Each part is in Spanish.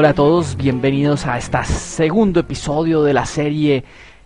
Hola a todos, bienvenidos a este segundo episodio de la serie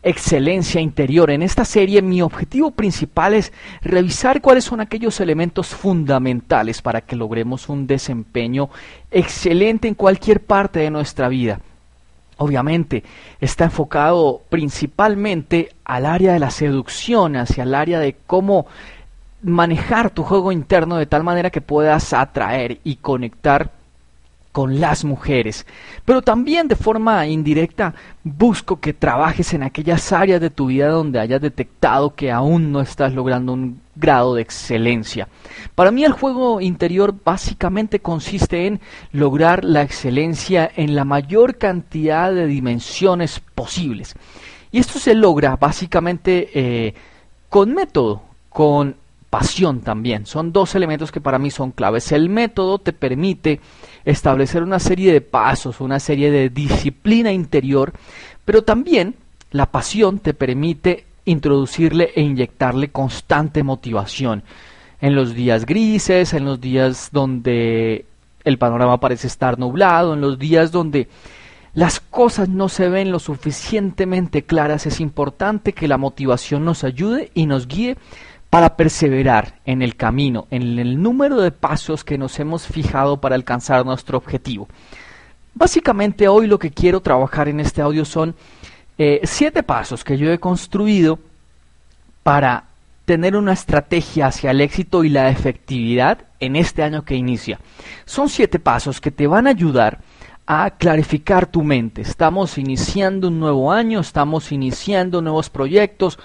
Excelencia Interior. En esta serie mi objetivo principal es revisar cuáles son aquellos elementos fundamentales para que logremos un desempeño excelente en cualquier parte de nuestra vida. Obviamente está enfocado principalmente al área de la seducción, hacia el área de cómo manejar tu juego interno de tal manera que puedas atraer y conectar con las mujeres. Pero también de forma indirecta busco que trabajes en aquellas áreas de tu vida donde hayas detectado que aún no estás logrando un grado de excelencia. Para mí el juego interior básicamente consiste en lograr la excelencia en la mayor cantidad de dimensiones posibles. Y esto se logra básicamente eh, con método, con pasión también. Son dos elementos que para mí son claves. El método te permite establecer una serie de pasos, una serie de disciplina interior, pero también la pasión te permite introducirle e inyectarle constante motivación. En los días grises, en los días donde el panorama parece estar nublado, en los días donde las cosas no se ven lo suficientemente claras, es importante que la motivación nos ayude y nos guíe para perseverar en el camino, en el número de pasos que nos hemos fijado para alcanzar nuestro objetivo. Básicamente hoy lo que quiero trabajar en este audio son eh, siete pasos que yo he construido para tener una estrategia hacia el éxito y la efectividad en este año que inicia. Son siete pasos que te van a ayudar a clarificar tu mente. Estamos iniciando un nuevo año, estamos iniciando nuevos proyectos,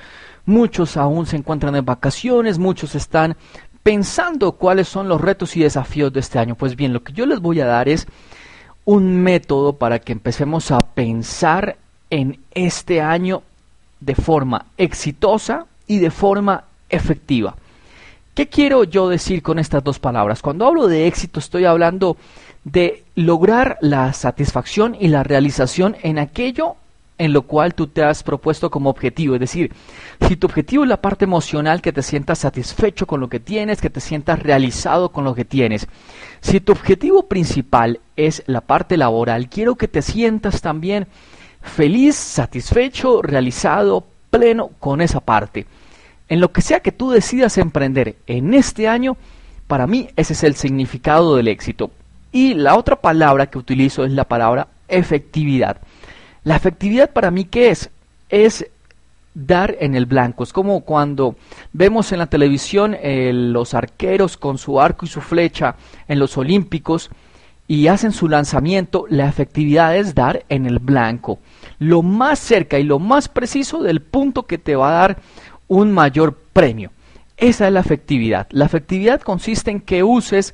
muchos aún se encuentran en vacaciones, muchos están pensando cuáles son los retos y desafíos de este año. Pues bien, lo que yo les voy a dar es un método para que empecemos a pensar en este año de forma exitosa y de forma efectiva. ¿Qué quiero yo decir con estas dos palabras? Cuando hablo de éxito estoy hablando de lograr la satisfacción y la realización en aquello en lo cual tú te has propuesto como objetivo. Es decir, si tu objetivo es la parte emocional, que te sientas satisfecho con lo que tienes, que te sientas realizado con lo que tienes. Si tu objetivo principal es la parte laboral, quiero que te sientas también feliz, satisfecho, realizado, pleno con esa parte. En lo que sea que tú decidas emprender en este año, para mí ese es el significado del éxito. Y la otra palabra que utilizo es la palabra efectividad. La efectividad para mí, ¿qué es? Es dar en el blanco. Es como cuando vemos en la televisión eh, los arqueros con su arco y su flecha en los Olímpicos y hacen su lanzamiento. La efectividad es dar en el blanco. Lo más cerca y lo más preciso del punto que te va a dar un mayor premio. Esa es la efectividad. La efectividad consiste en que uses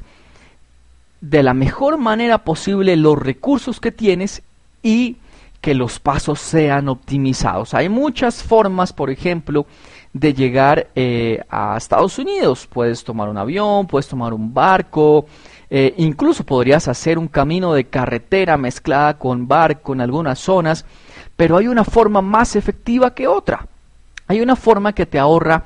de la mejor manera posible los recursos que tienes y que los pasos sean optimizados. Hay muchas formas, por ejemplo, de llegar eh, a Estados Unidos. Puedes tomar un avión, puedes tomar un barco, eh, incluso podrías hacer un camino de carretera mezclada con barco en algunas zonas, pero hay una forma más efectiva que otra. Hay una forma que te ahorra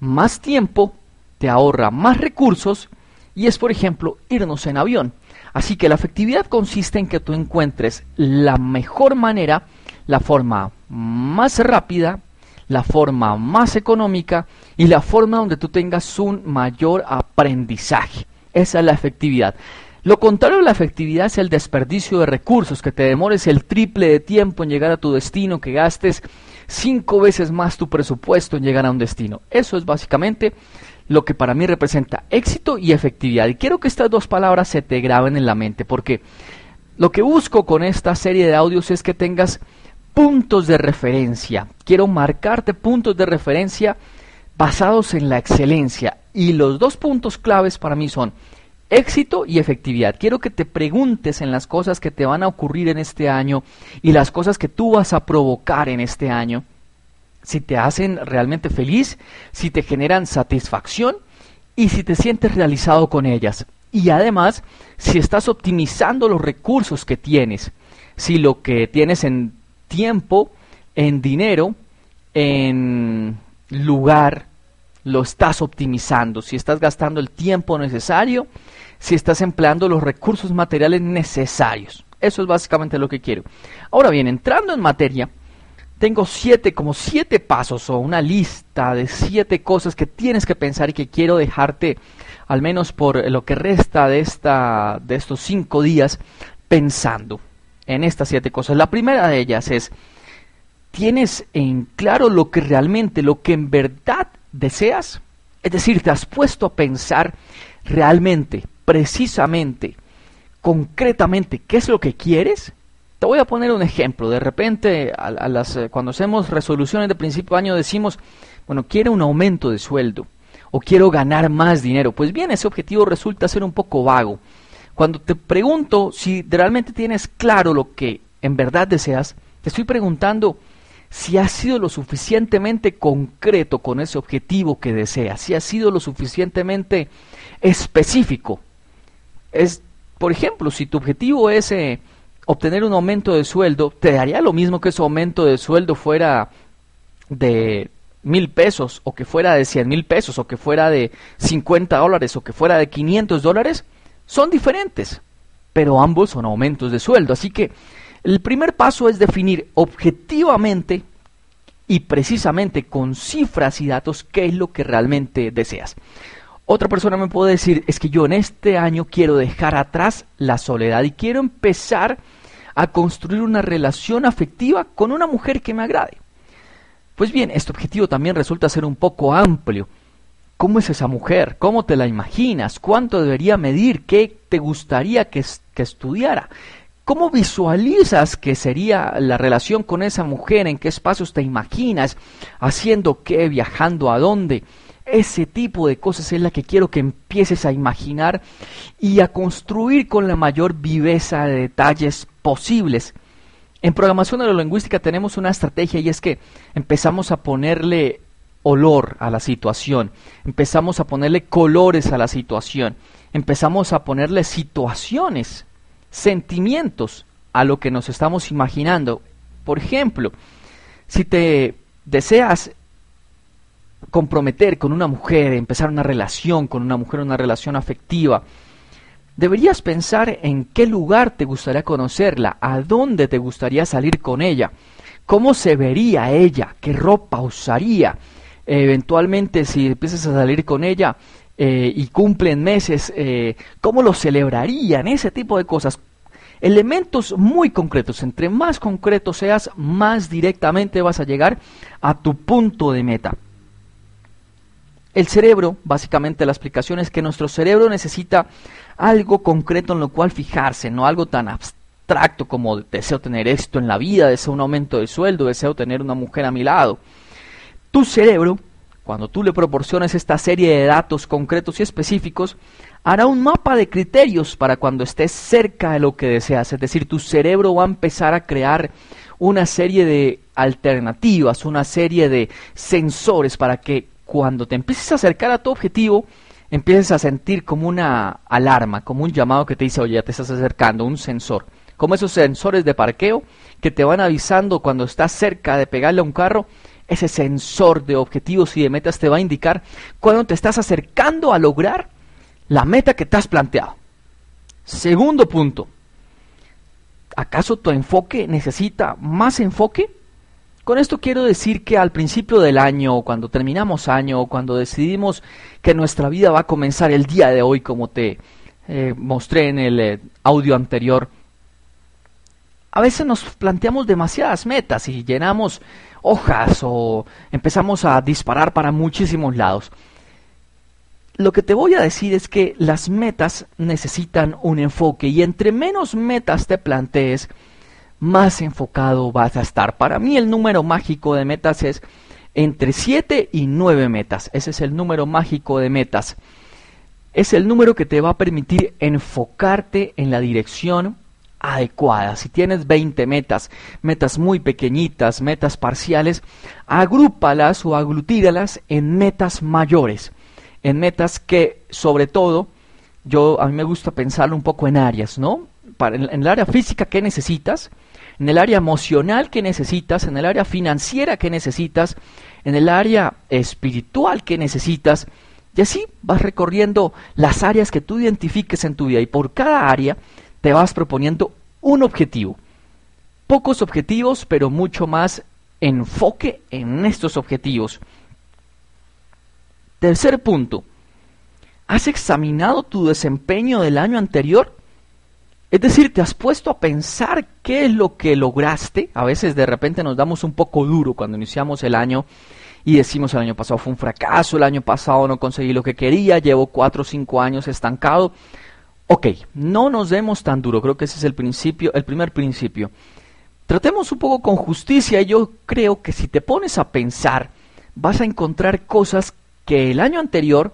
más tiempo, te ahorra más recursos y es, por ejemplo, irnos en avión. Así que la efectividad consiste en que tú encuentres la mejor manera, la forma más rápida, la forma más económica y la forma donde tú tengas un mayor aprendizaje. Esa es la efectividad. Lo contrario de la efectividad es el desperdicio de recursos, que te demores el triple de tiempo en llegar a tu destino, que gastes cinco veces más tu presupuesto en llegar a un destino. Eso es básicamente lo que para mí representa éxito y efectividad. Y quiero que estas dos palabras se te graben en la mente, porque lo que busco con esta serie de audios es que tengas puntos de referencia. Quiero marcarte puntos de referencia basados en la excelencia. Y los dos puntos claves para mí son éxito y efectividad. Quiero que te preguntes en las cosas que te van a ocurrir en este año y las cosas que tú vas a provocar en este año si te hacen realmente feliz, si te generan satisfacción y si te sientes realizado con ellas. Y además, si estás optimizando los recursos que tienes, si lo que tienes en tiempo, en dinero, en lugar, lo estás optimizando, si estás gastando el tiempo necesario, si estás empleando los recursos materiales necesarios. Eso es básicamente lo que quiero. Ahora bien, entrando en materia, tengo siete, como siete pasos o una lista de siete cosas que tienes que pensar y que quiero dejarte, al menos por lo que resta de, esta, de estos cinco días, pensando en estas siete cosas. La primera de ellas es, ¿tienes en claro lo que realmente, lo que en verdad deseas? Es decir, ¿te has puesto a pensar realmente, precisamente, concretamente, qué es lo que quieres? Te voy a poner un ejemplo. De repente, eh, cuando hacemos resoluciones de principio de año, decimos, bueno, quiero un aumento de sueldo o quiero ganar más dinero. Pues bien, ese objetivo resulta ser un poco vago. Cuando te pregunto si realmente tienes claro lo que en verdad deseas, te estoy preguntando si has sido lo suficientemente concreto con ese objetivo que deseas, si has sido lo suficientemente específico. Es, por ejemplo, si tu objetivo es eh, obtener un aumento de sueldo, ¿te daría lo mismo que ese aumento de sueldo fuera de mil pesos, o que fuera de cien mil pesos, o que fuera de 50 dólares, o que fuera de 500 dólares? son diferentes, pero ambos son aumentos de sueldo. Así que el primer paso es definir objetivamente y precisamente con cifras y datos qué es lo que realmente deseas. Otra persona me puede decir, es que yo en este año quiero dejar atrás la soledad y quiero empezar a construir una relación afectiva con una mujer que me agrade. Pues bien, este objetivo también resulta ser un poco amplio ¿Cómo es esa mujer? ¿Cómo te la imaginas? ¿Cuánto debería medir? ¿Qué te gustaría que, que estudiara? ¿Cómo visualizas que sería la relación con esa mujer? ¿En qué espacios te imaginas? ¿Haciendo qué? ¿Viajando a dónde? Ese tipo de cosas es la que quiero que empieces a imaginar y a construir con la mayor viveza de detalles posibles. En programación neurolingüística tenemos una estrategia y es que empezamos a ponerle olor a la situación, empezamos a ponerle colores a la situación, empezamos a ponerle situaciones, sentimientos a lo que nos estamos imaginando. Por ejemplo, si te deseas comprometer con una mujer, empezar una relación con una mujer, una relación afectiva, deberías pensar en qué lugar te gustaría conocerla, a dónde te gustaría salir con ella, cómo se vería ella, qué ropa usaría, eventualmente si empiezas a salir con ella eh, y cumplen meses, eh, ¿cómo lo celebrarían? Ese tipo de cosas. Elementos muy concretos. Entre más concreto seas, más directamente vas a llegar a tu punto de meta. El cerebro, básicamente la explicación es que nuestro cerebro necesita algo concreto en lo cual fijarse, no algo tan abstracto como deseo tener esto en la vida, deseo un aumento de sueldo, deseo tener una mujer a mi lado. Tu cerebro, cuando tú le proporciones esta serie de datos concretos y específicos, hará un mapa de criterios para cuando estés cerca de lo que deseas. Es decir, tu cerebro va a empezar a crear una serie de alternativas, una serie de sensores para que cuando te empieces a acercar a tu objetivo, empieces a sentir como una alarma, como un llamado que te dice, oye, ya te estás acercando, un sensor. Como esos sensores de parqueo que te van avisando cuando estás cerca de pegarle a un carro ese sensor de objetivos y de metas te va a indicar cuando te estás acercando a lograr la meta que te has planteado. Segundo punto, ¿acaso tu enfoque necesita más enfoque? Con esto quiero decir que al principio del año, cuando terminamos año, cuando decidimos que nuestra vida va a comenzar el día de hoy, como te eh, mostré en el eh, audio anterior, a veces nos planteamos demasiadas metas y llenamos hojas o empezamos a disparar para muchísimos lados. Lo que te voy a decir es que las metas necesitan un enfoque y entre menos metas te plantees, más enfocado vas a estar. Para mí el número mágico de metas es entre 7 y 9 metas. Ese es el número mágico de metas. Es el número que te va a permitir enfocarte en la dirección adecuada. Si tienes 20 metas, metas muy pequeñitas, metas parciales, agrúpalas o aglutíralas en metas mayores, en metas que sobre todo yo a mí me gusta pensarlo un poco en áreas, ¿no? Para, en, el área física ¿qué necesitas, en el área emocional ¿qué necesitas, en el área financiera ¿qué necesitas, en el área espiritual ¿qué necesitas, y así vas recorriendo las áreas que tú identifiques en tu vida y por cada área te vas proponiendo un objetivo. Pocos objetivos, pero mucho más enfoque en estos objetivos. Tercer punto. ¿Has examinado tu desempeño del año anterior? Es decir, te has puesto a pensar qué es lo que lograste. A veces de repente nos damos un poco duro cuando iniciamos el año y decimos el año pasado fue un fracaso, el año pasado no conseguí lo que quería, llevo cuatro o cinco años estancado. Ok, no nos demos tan duro, creo que ese es el principio, el primer principio. Tratemos un poco con justicia y yo creo que si te pones a pensar, vas a encontrar cosas que el año anterior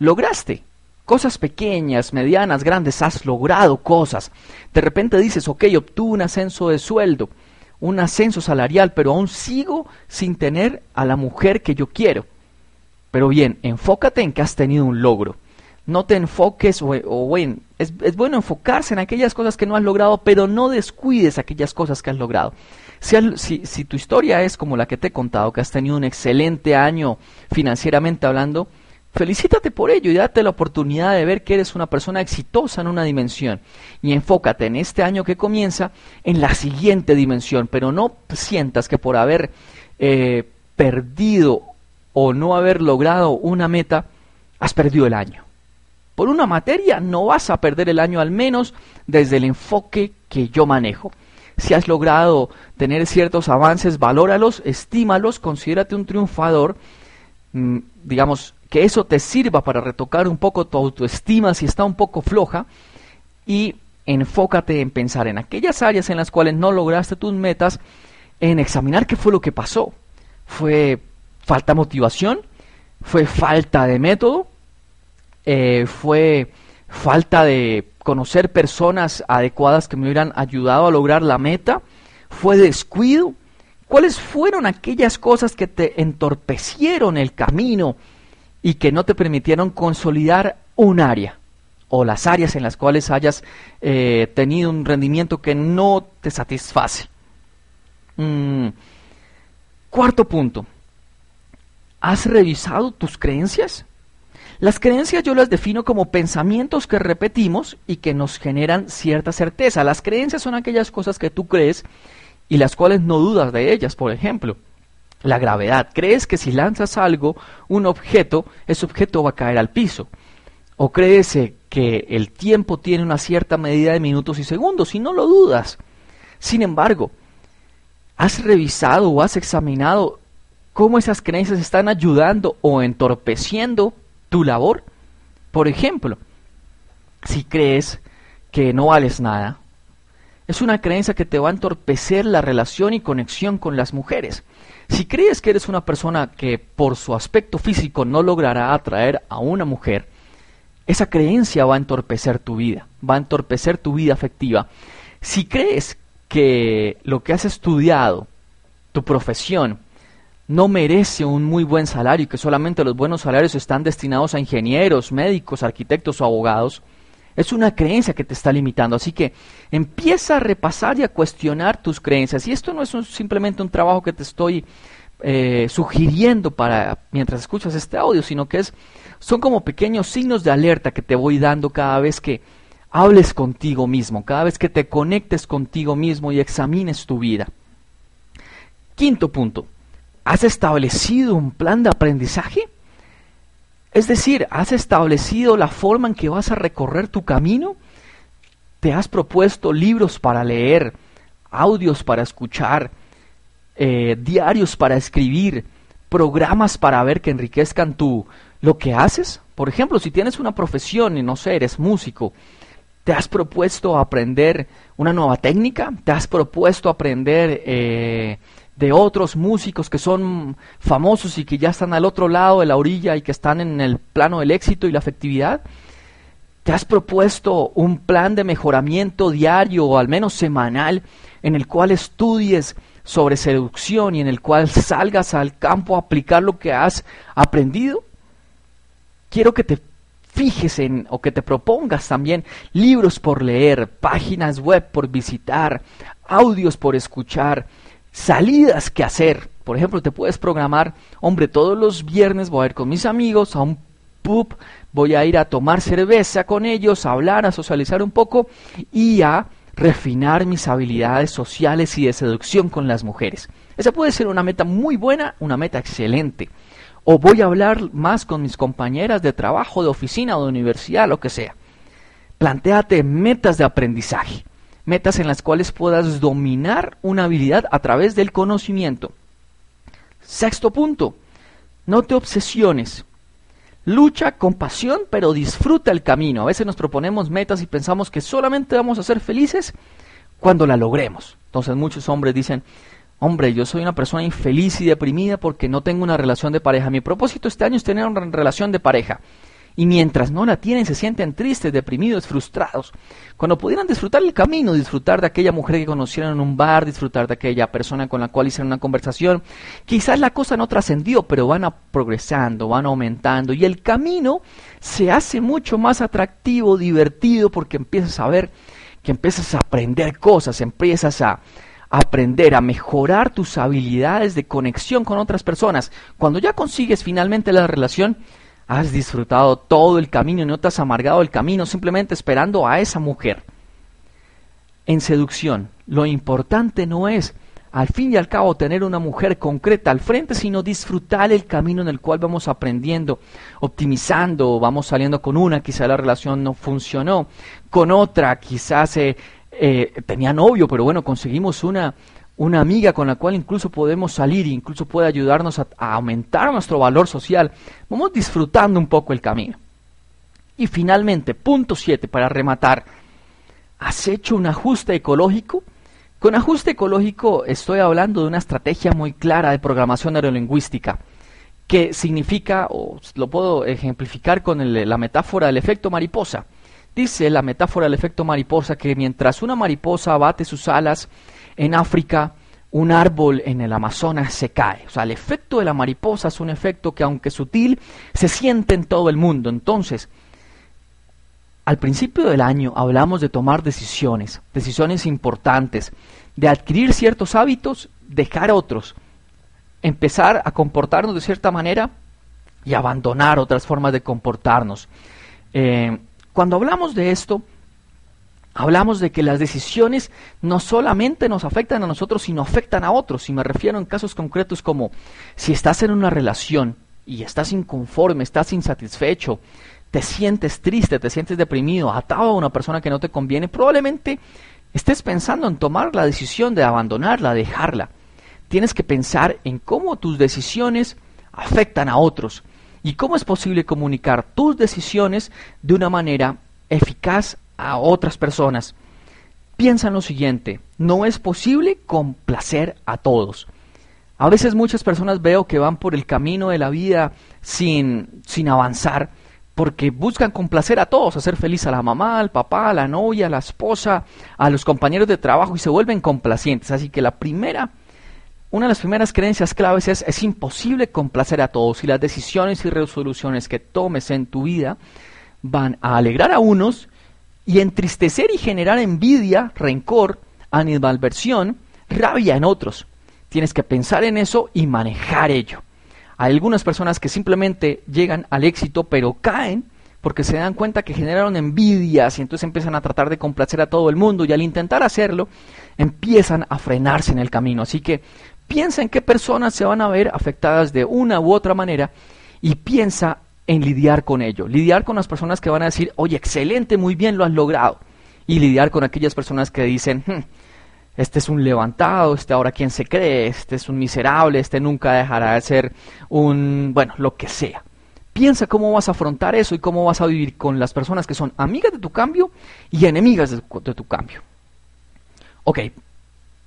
lograste. Cosas pequeñas, medianas, grandes, has logrado cosas. De repente dices, ok, obtuve un ascenso de sueldo, un ascenso salarial, pero aún sigo sin tener a la mujer que yo quiero. Pero bien, enfócate en que has tenido un logro. No te enfoques, o, bueno, es, bueno enfocarse en aquellas cosas que no has logrado, pero no descuides aquellas cosas que has logrado. Si tu historia es como la que te he contado, que has tenido un excelente año financieramente hablando, Felicítate por ello y date la oportunidad de ver que eres una persona exitosa en una dimensión. Y enfócate en este año que comienza en la siguiente dimensión, pero no sientas que por haber eh, perdido o no haber logrado una meta, has perdido el año. Por una materia no vas a perder el año al menos desde el enfoque que yo manejo. Si has logrado tener ciertos avances, valóralos, estímalos, considérate un triunfador, mm, digamos, que eso te sirva para retocar un poco tu autoestima si está un poco floja y enfócate en pensar en aquellas áreas en las cuales no lograste tus metas, en examinar qué fue lo que pasó. ¿Fue falta de motivación? ¿Fue falta de método? Eh, ¿Fue falta de conocer personas adecuadas que me hubieran ayudado a lograr la meta? ¿Fue descuido? ¿Cuáles fueron aquellas cosas que te entorpecieron el camino y que no te permitieron consolidar un área o las áreas en las cuales hayas eh, tenido un rendimiento que no te satisface. Mm. Cuarto punto. ¿Has revisado tus creencias? Las creencias yo las defino como pensamientos que repetimos y que nos generan cierta certeza. Las creencias son aquellas cosas que tú crees y las cuales no dudas de ellas, por ejemplo la gravedad. Crees que si lanzas algo, un objeto, ese objeto va a caer al piso. O crees que el tiempo tiene una cierta medida de minutos y segundos y no lo dudas. Sin embargo, ¿has revisado o has examinado cómo esas creencias están ayudando o entorpeciendo tu labor? Por ejemplo, si crees que no vales nada, es una creencia que te va a entorpecer la relación y conexión con las mujeres. Si crees que eres una persona que por su aspecto físico no logrará atraer a una mujer, esa creencia va a entorpecer tu vida, va a entorpecer tu vida afectiva. Si crees que lo que has estudiado, tu profesión, no merece un muy buen salario y que solamente los buenos salarios están destinados a ingenieros, médicos, arquitectos o abogados, es una creencia que te está limitando. Así que empieza a repasar y a cuestionar tus creencias. Y esto no es simplemente un trabajo que te estoy eh, sugiriendo para mientras escuchas este audio, sino que es son como pequeños signos de alerta que te voy dando cada vez que hables contigo mismo, cada vez que te conectes contigo mismo y examines tu vida. Quinto punto, ¿has establecido un plan de aprendizaje? Es decir, ¿has establecido la forma en que vas a recorrer tu camino? ¿Te has propuesto libros para leer, audios para escuchar, eh, diarios para escribir, programas para ver que enriquezcan tu lo que haces? Por ejemplo, si tienes una profesión y no sé, eres músico, ¿te has propuesto aprender una nueva técnica? ¿Te has propuesto aprender eh, de otros músicos que son famosos y que ya están al otro lado de la orilla y que están en el plano del éxito y la afectividad? ¿Te has propuesto un plan de mejoramiento diario o al menos semanal en el cual estudies sobre seducción y en el cual salgas al campo a aplicar lo que has aprendido? Quiero que te fijes en o que te propongas también libros por leer, páginas web por visitar, audios por escuchar, salidas que hacer. Por ejemplo, te puedes programar, hombre, todos los viernes voy a ir con mis amigos a un pub, voy a ir a tomar cerveza con ellos, a hablar, a socializar un poco y a refinar mis habilidades sociales y de seducción con las mujeres. Esa puede ser una meta muy buena, una meta excelente. O voy a hablar más con mis compañeras de trabajo, de oficina o de universidad, lo que sea. Plantéate metas de aprendizaje, metas en las cuales puedas dominar una habilidad a través del conocimiento. Sexto punto, no te obsesiones. Lucha con pasión, pero disfruta el camino. A veces nos proponemos metas y pensamos que solamente vamos a ser felices cuando la logremos. Entonces muchos hombres dicen, hombre, yo soy una persona infeliz y deprimida porque no tengo una relación de pareja. Mi propósito este año es tener una relación de pareja. Y mientras no la tienen, se sienten tristes, deprimidos, frustrados. Cuando pudieran disfrutar el camino, disfrutar de aquella mujer que conocieron en un bar, disfrutar de aquella persona con la cual hicieron una conversación, quizás la cosa no trascendió, pero van progresando, van aumentando. Y el camino se hace mucho más atractivo, divertido, porque empiezas a ver que empiezas a aprender cosas, empiezas a, aprender a mejorar tus habilidades de conexión con otras personas. Cuando ya consigues finalmente la relación, has disfrutado todo el camino y no te has amargado el camino simplemente esperando a esa mujer. En seducción, lo importante no es al fin y al cabo tener una mujer concreta al frente, sino disfrutar el camino en el cual vamos aprendiendo, optimizando, vamos saliendo con una, quizá la relación no funcionó, con otra, quizás eh, eh, tenía novio, pero bueno, conseguimos una, una amiga con la cual incluso podemos salir e incluso puede ayudarnos a, aumentar nuestro valor social. Vamos disfrutando un poco el camino. Y finalmente, punto 7, para rematar, ¿has hecho un ajuste ecológico? Con ajuste ecológico estoy hablando de una estrategia muy clara de programación neurolingüística, que significa, o lo puedo ejemplificar con la metáfora del efecto mariposa. Dice la metáfora del efecto mariposa que mientras una mariposa bate sus alas, en África un árbol en el Amazonas se cae. O sea, el efecto de la mariposa es un efecto que aunque sutil, se siente en todo el mundo. Entonces, al principio del año hablamos de tomar decisiones, decisiones importantes, de adquirir ciertos hábitos, dejar otros, empezar a comportarnos de cierta manera y abandonar otras formas de comportarnos. Eh, cuando hablamos de esto, Hablamos de que las decisiones no solamente nos afectan a nosotros, sino afectan a otros. Y me refiero en casos concretos como si estás en una relación y estás inconforme, estás insatisfecho, te sientes triste, te sientes deprimido, atado a una persona que no te conviene, probablemente estés pensando en tomar la decisión de abandonarla, dejarla. Tienes que pensar en cómo tus decisiones afectan a otros y cómo es posible comunicar tus decisiones de una manera eficaz a otras personas. Piensa en lo siguiente, no es posible complacer a todos. A veces muchas personas veo que van por el camino de la vida sin, sin avanzar, porque buscan complacer a todos, hacer feliz a la mamá, al papá, a la novia, a la esposa, a los compañeros de trabajo y se vuelven complacientes. Así que la primera, una de las primeras creencias claves es es imposible complacer a todos y las decisiones y resoluciones que tomes en tu vida van a alegrar a unos y entristecer y generar envidia, rencor, animalversión, rabia en otros. Tienes que pensar en eso y manejar ello. Hay algunas personas que simplemente llegan al éxito pero caen porque se dan cuenta que generaron envidias y entonces empiezan a tratar de complacer a todo el mundo y al intentar hacerlo empiezan a frenarse en el camino. Así que piensa en qué personas se van a ver afectadas de una u otra manera y piensa en lidiar con ello. Lidiar con las personas que van a decir, oye, excelente, muy bien, lo has logrado. Y lidiar con aquellas personas que dicen, hmm, este es un levantado, este ahora quién se cree, este es un miserable, este nunca dejará de ser un, bueno, lo que sea. Piensa cómo vas a afrontar eso y cómo vas a vivir con las personas que son amigas de tu cambio y enemigas de tu, de tu cambio. Ok,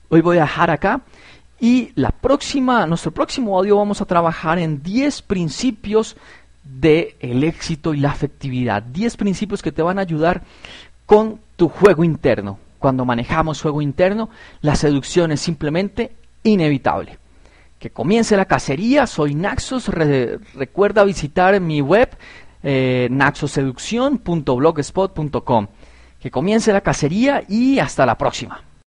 hoy voy a dejar acá y la próxima, nuestro próximo audio vamos a trabajar en 10 principios de el éxito y la afectividad. 10 principios que te van a ayudar con tu juego interno. Cuando manejamos juego interno, la seducción es simplemente inevitable. Que comience la cacería, soy Naxos, recuerda visitar mi web eh, naxoseducción.blogspot.com. Que comience la cacería y hasta la próxima.